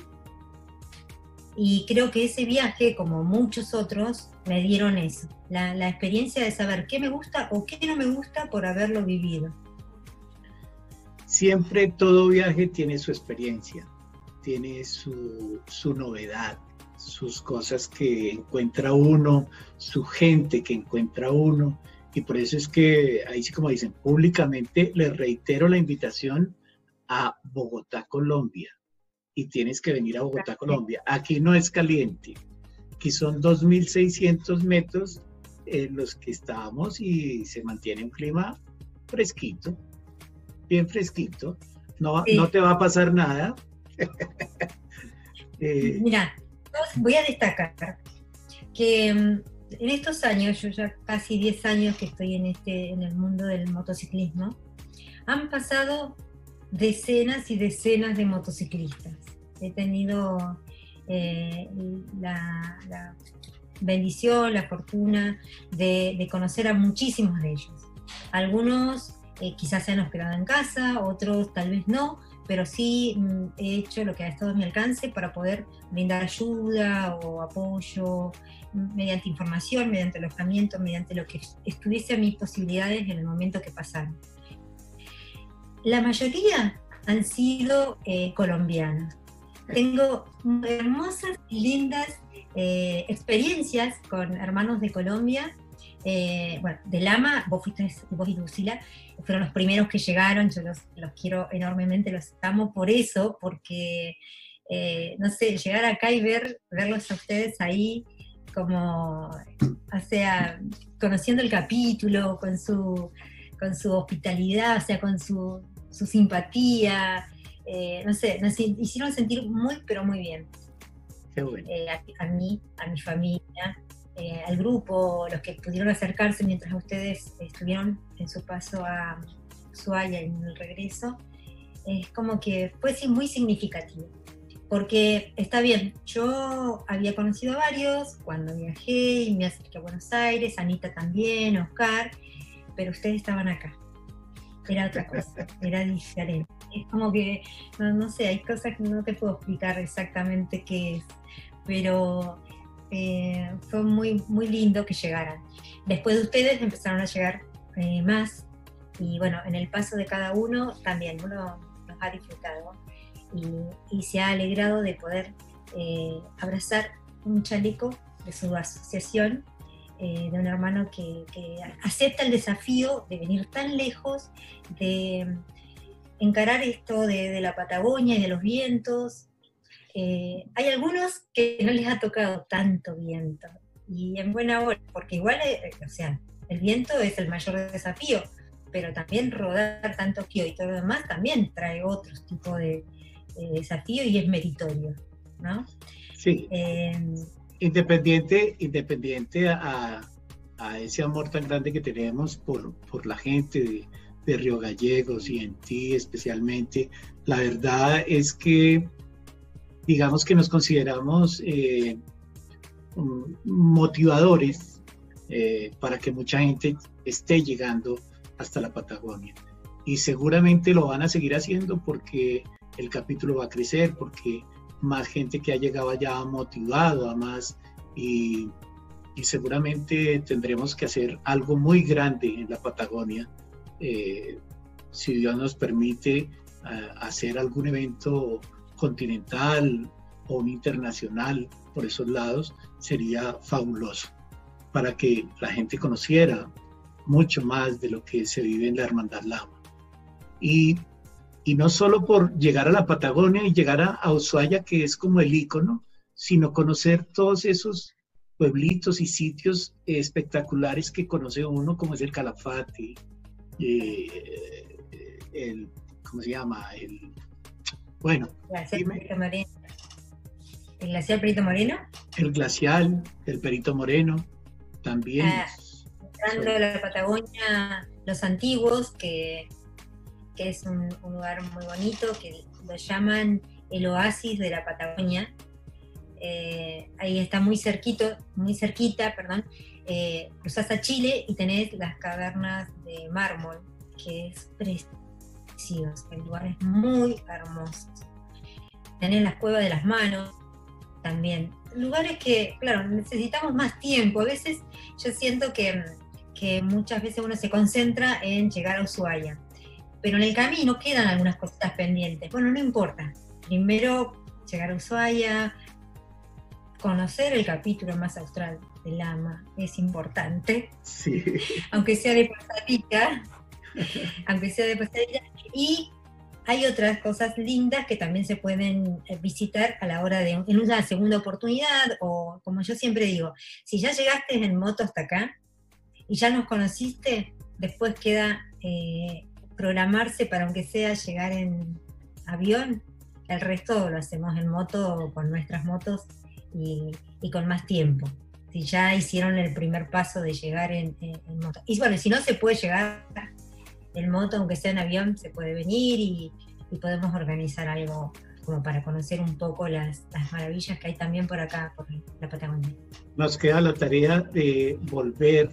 Y creo que ese viaje, como muchos otros, me dieron eso, la, experiencia de saber qué me gusta o qué no me gusta por haberlo vivido. Siempre todo viaje tiene su experiencia, tiene su novedad, sus cosas que encuentra uno, su gente que encuentra uno. Y por eso es que, ahí sí como dicen, públicamente les reitero la invitación a Bogotá, Colombia y tienes que venir a Bogotá, Colombia. Aquí no es caliente, aquí son 2.600 metros en los que estamos y se mantiene un clima fresquito, bien fresquito. No, no te va a pasar nada. Eh, Mira, voy a destacar que mm, en estos años, yo ya casi 10 años que estoy en, este, en el mundo del motociclismo, han pasado decenas y decenas de motociclistas. He tenido eh, la, bendición, la fortuna de, conocer a muchísimos de ellos. Algunos eh, quizás se han hospedado en casa, otros tal vez no, pero sí mm, he hecho lo que ha estado a mi alcance para poder brindar ayuda o apoyo mm, mediante información, mediante alojamiento, mediante lo que estuviese a mis posibilidades en el momento que pasaron. La mayoría han sido eh, colombianas. Tengo hermosas, lindas eh, experiencias con hermanos de Colombia. Eh, bueno, de Lama, vos fuiste, vos y Lucila, fueron los primeros que llegaron, yo los, quiero enormemente, los amo por eso, porque, eh, no sé, llegar acá y ver, verlos a ustedes ahí, como, o sea, conociendo el capítulo, con su, con su hospitalidad, o sea, con su, su simpatía, no sé, nos hicieron sentir muy, pero muy bien. Eh, a, mí, a mi familia, eh, al grupo, los que pudieron acercarse mientras ustedes estuvieron en su paso a Ushuaia en el regreso, es como que fue muy significativo. Porque está bien, yo había conocido a varios cuando viajé y me acerqué a Buenos Aires, Anita también, Oscar, pero ustedes estaban acá. Era otra cosa, era diferente. Es como que, no, no sé, hay cosas que no te puedo explicar exactamente qué es pero eh, fue muy, muy lindo que llegaran. Después de ustedes empezaron a llegar eh, más y bueno, en el paso de cada uno también uno nos ha disfrutado y, se ha alegrado de poder eh, abrazar un chaleco de su asociación, de un hermano que, acepta el desafío de venir tan lejos, de encarar esto de, de la Patagonia y de los vientos, eh, hay algunos que no les ha tocado tanto viento, y en buena hora, porque igual, eh, o sea, el viento es el mayor desafío, pero también rodar tanto kio y todo lo demás también trae otro tipo de, desafío y es meritorio, ¿no? Sí. Em, independiente, independiente a, ese amor tan grande que tenemos por, por la gente de, de Río Gallegos y en ti especialmente, la verdad es que digamos que nos consideramos eh, motivadores eh, para que mucha gente esté llegando hasta la Patagonia. Y seguramente lo van a seguir haciendo porque el capítulo va a crecer, porque más gente que ha llegado allá ha motivado a más y, seguramente tendremos que hacer algo muy grande en la Patagonia. Eh, si Dios nos permite hacer algún evento continental o un internacional por esos lados, sería fabuloso para que la gente conociera mucho más de lo que se vive en la Hermandad Lama. Y, y no solo por llegar a la Patagonia y llegar a, Ushuaia, que es como el icono, sino conocer todos esos pueblitos y sitios espectaculares que conoce uno, como es el Calafate, eh, el, ¿cómo se llama? El, bueno, ¿El glacial Perito Moreno? El glacial, el Perito Moreno, también. Ah, la Patagonia, los antiguos, que, es un, lugar muy bonito, que lo llaman el oasis de la Patagonia. Eh, ahí está muy cerquito, muy cerquita, perdón, eh, cruzas a Chile y tenés las cavernas de mármol, que es precioso el lugar es muy hermoso. Tenés las cuevas de las manos también. Lugares que, claro, necesitamos más tiempo. A veces yo siento que, que muchas veces uno se concentra en llegar a Ushuaia, pero en el camino quedan algunas cositas pendientes. Bueno, no importa. Primero llegar a Ushuaia, conocer el capítulo más austral del Lama es importante. Sí. Aunque sea de pasadita, aunque sea de pasadita. Y hay otras cosas lindas que también se pueden eh, visitar a la hora de en una segunda oportunidad o como yo siempre digo, si ya llegaste en moto hasta acá y ya nos conociste, después queda eh, programarse para aunque sea llegar en avión, el resto lo hacemos en moto con nuestras motos y, con más tiempo. Si ya hicieron el primer paso de llegar en, en moto. Y bueno, si no se puede llegar en moto, aunque sea en avión, se puede venir y, podemos organizar algo como para conocer un poco las, maravillas que hay también por acá, por la Patagonia. Nos queda la tarea de volver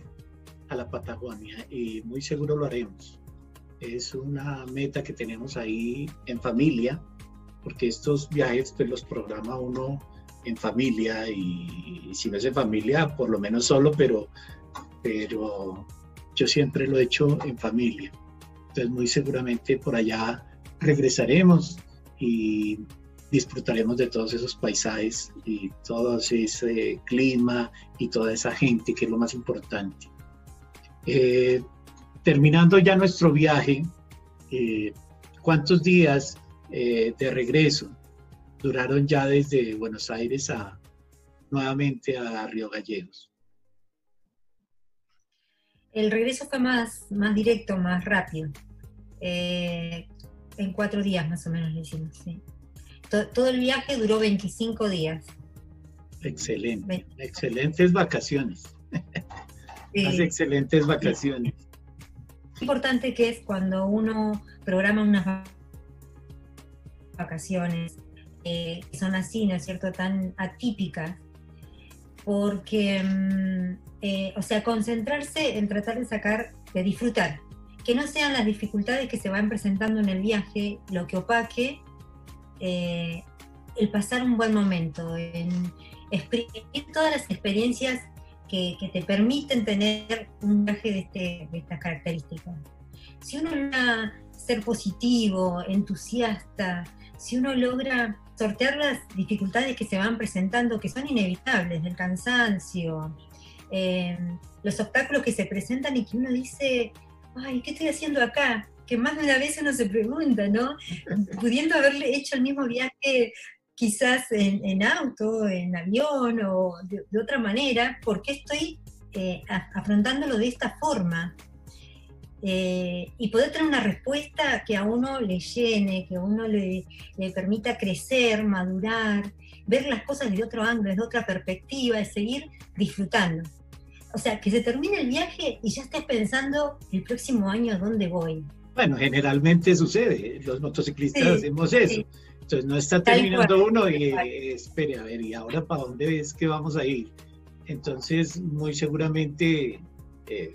a la Patagonia y muy seguro lo haremos. es una meta que tenemos ahí en familia, porque estos viajes pues los programa uno en familia y, si no es en familia, por lo menos solo, pero, pero yo siempre lo he hecho en familia. Entonces muy seguramente por allá regresaremos y disfrutaremos de todos esos paisajes y todo ese clima y toda esa gente que es lo más importante. Eh, terminando ya nuestro viaje, eh, ¿cuántos días eh, de regreso duraron ya desde Buenos Aires a nuevamente a Río Gallegos? El regreso fue más, más directo, más rápido. en cuatro días más o menos lo hicimos, sí todo el viaje duró 25 días. Excelente, excelentes vacaciones. excelentes vacaciones. importante que es cuando uno programa unas vacaciones eh, que son así, ¿no es cierto?, tan atípicas, porque, mm, eh, o sea, concentrarse en tratar de sacar, de disfrutar, que no sean las dificultades que se van presentando en el viaje lo que opaque eh, el pasar un buen momento, en exprimir todas las experiencias que, te permiten tener un viaje de, este, de estas características. Si uno logra ser positivo, entusiasta, si uno logra sortear las dificultades que se van presentando, que son inevitables, el cansancio, eh, los obstáculos que se presentan y que uno dice, ay, ¿qué estoy haciendo acá? que más de una vez uno se pregunta, ¿no? Pudiendo haberle hecho el mismo viaje quizás en, auto, en avión o de, otra manera, ¿por qué estoy eh, afrontándolo de esta forma? Eh, y poder tener una respuesta que a uno le llene, que a uno le, le, permita crecer, madurar, ver las cosas desde otro ángulo, desde otra perspectiva, y seguir disfrutando. O sea, que se termine el viaje y ya estés pensando el próximo año dónde voy. Bueno, generalmente sucede, los motociclistas hacemos eso. Entonces no está terminando uno y espere, a ver, ¿y ahora para dónde es que vamos a ir? Entonces, muy seguramente eh,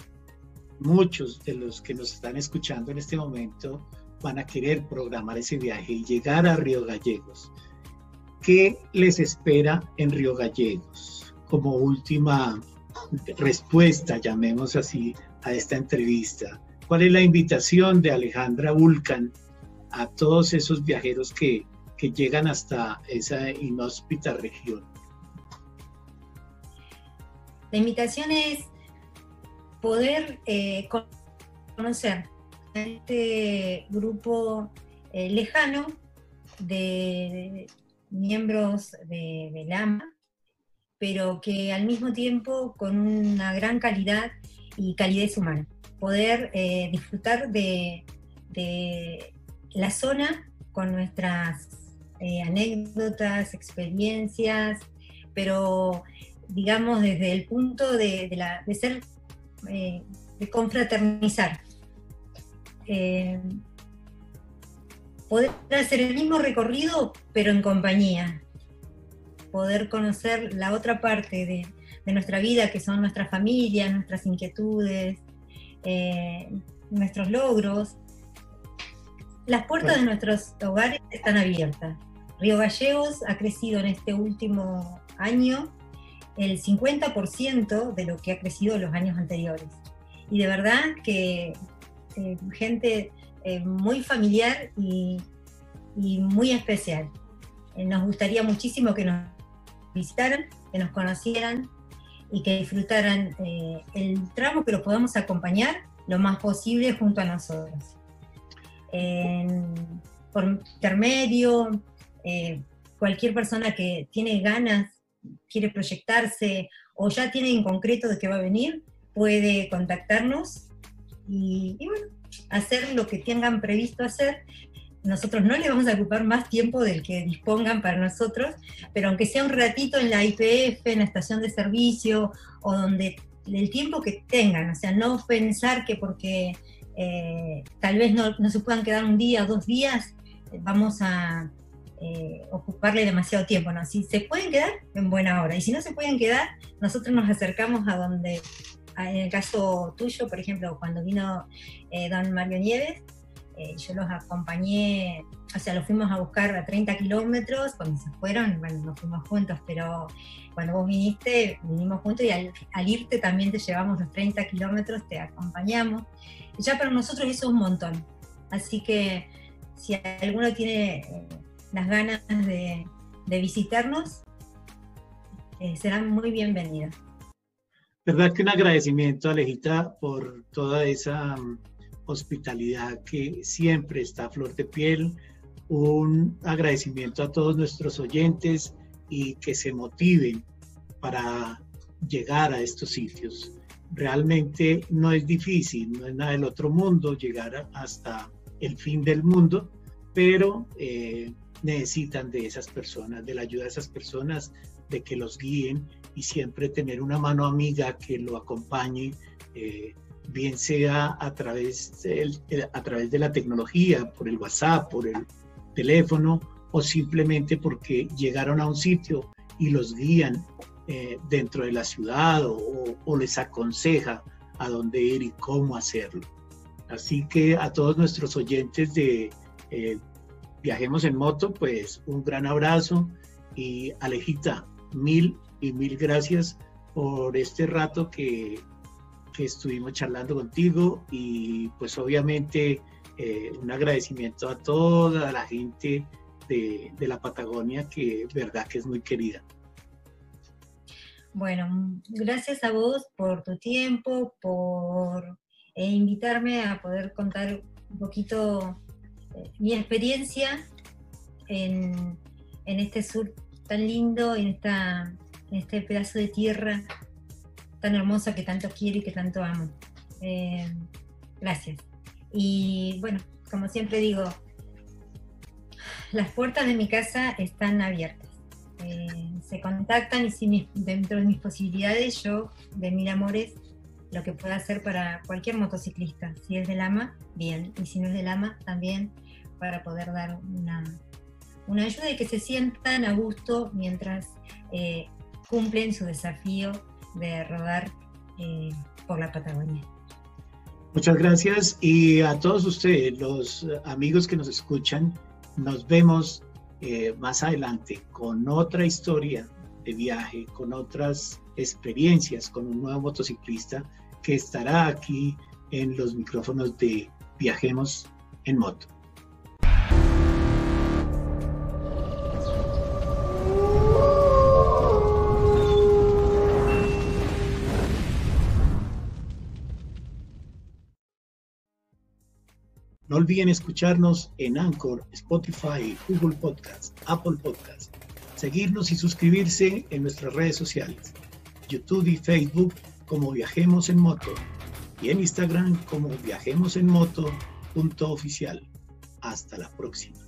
muchos de los que nos están escuchando en este momento van a querer programar ese viaje y llegar a Río Gallegos. ¿Qué les espera en Río Gallegos? Como última respuesta, llamemos así, a esta entrevista. ¿Cuál es la invitación de Alejandra Vulcan a todos esos viajeros que, llegan hasta esa inhóspita región? La invitación es poder eh, conocer a este grupo eh, lejano de, miembros de, de LAMA, pero que al mismo tiempo con una gran calidad y calidez humana. Poder eh, disfrutar de, la zona con nuestras anécdotas, experiencias, pero digamos desde el punto de, ser, eh, de confraternizar. poder hacer el mismo recorrido, pero en compañía. Poder conocer la otra parte de, de nuestra vida, que son nuestras familias, nuestras inquietudes, eh, nuestros logros. Las puertas de nuestros hogares están abiertas. Río Gallegos ha crecido en este último año el 50% de lo que ha crecido los años anteriores. Y de verdad que eh, gente eh, muy familiar y, muy especial. nos gustaría muchísimo que nos visitaran, que nos conocieran, y que disfrutaran eh, el tramo que lo podamos acompañar lo más posible junto a nosotros. por intermedio, eh, cualquier persona que tiene ganas, quiere proyectarse o ya tiene en concreto de qué va a venir, puede contactarnos y, y bueno, hacer lo que tengan previsto hacer. Nosotros no le vamos a ocupar más tiempo del que dispongan para nosotros, pero aunque sea un ratito en la IPF, en la estación de servicio, o donde el tiempo que tengan, o sea, no pensar que porque eh, tal vez no, se puedan quedar un día o dos días, eh, vamos a eh, ocuparle demasiado tiempo, ¿no? Si se pueden quedar, en buena hora, y si no se pueden quedar, nosotros nos acercamos a donde, en el caso tuyo, por ejemplo, cuando vino don Mario Nieves, eh, yo los acompañé, o sea, los fuimos a buscar a 30 kilómetros, cuando se fueron, bueno, nos fuimos juntos, pero cuando vos viniste, vinimos juntos y al, irte también te llevamos los 30 kilómetros, te acompañamos. Y ya para nosotros eso es un montón. Así que si alguno tiene eh, las ganas de, visitarnos, eh, serán muy bienvenidos. Verdad que un agradecimiento, Alejita, por toda esa mm, hospitalidad que siempre está a flor de piel. Un agradecimiento a todos nuestros oyentes y que se motiven para llegar a estos sitios. Realmente no es difícil, no es nada del otro mundo llegar hasta el fin del mundo, pero eh, necesitan de esas personas, de la ayuda de esas personas, de que los guíen y siempre tener una mano amiga que lo acompañe, eh, bien sea a través, a través de la tecnología, por el WhatsApp, por el teléfono o simplemente porque llegaron a un sitio y los guían eh, dentro de la ciudad o, les aconseja a dónde ir y cómo hacerlo. Así que a todos nuestros oyentes de eh, Viajemos en Moto, pues un gran abrazo y Alejita, mil y mil gracias por este rato que, que estuvimos charlando contigo y pues obviamente eh, un agradecimiento a toda la gente de, de, la Patagonia que verdad que es muy querida. Bueno, gracias a vos por tu tiempo, por eh, invitarme a poder contar un poquito mi experiencia en, en este sur tan lindo, en, esta, en este pedazo de tierra tan hermosa que tanto quiero y que tanto amo. Eh, gracias. Y bueno, como siempre digo, las puertas de mi casa están abiertas. Eh, se contactan y si dentro de mis posibilidades yo, de mil amores, lo que pueda hacer para cualquier motociclista. Si es del AMA, bien. Y si no es del AMA, también para poder dar una, una ayuda y que se sientan a gusto mientras eh, cumplen su desafío de rodar eh, por la Patagonia. Muchas gracias y a todos ustedes, los amigos que nos escuchan, nos vemos eh, más adelante con otra historia de viaje, con otras experiencias, con un nuevo motociclista que estará aquí en los micrófonos de Viajemos en Moto. No olviden escucharnos en Anchor, Spotify, Google Podcast, Apple Podcast. Seguirnos y suscribirse en nuestras redes sociales, YouTube y Facebook como Viajemos en Moto y en Instagram como Viajemos en Moto. Hasta la próxima.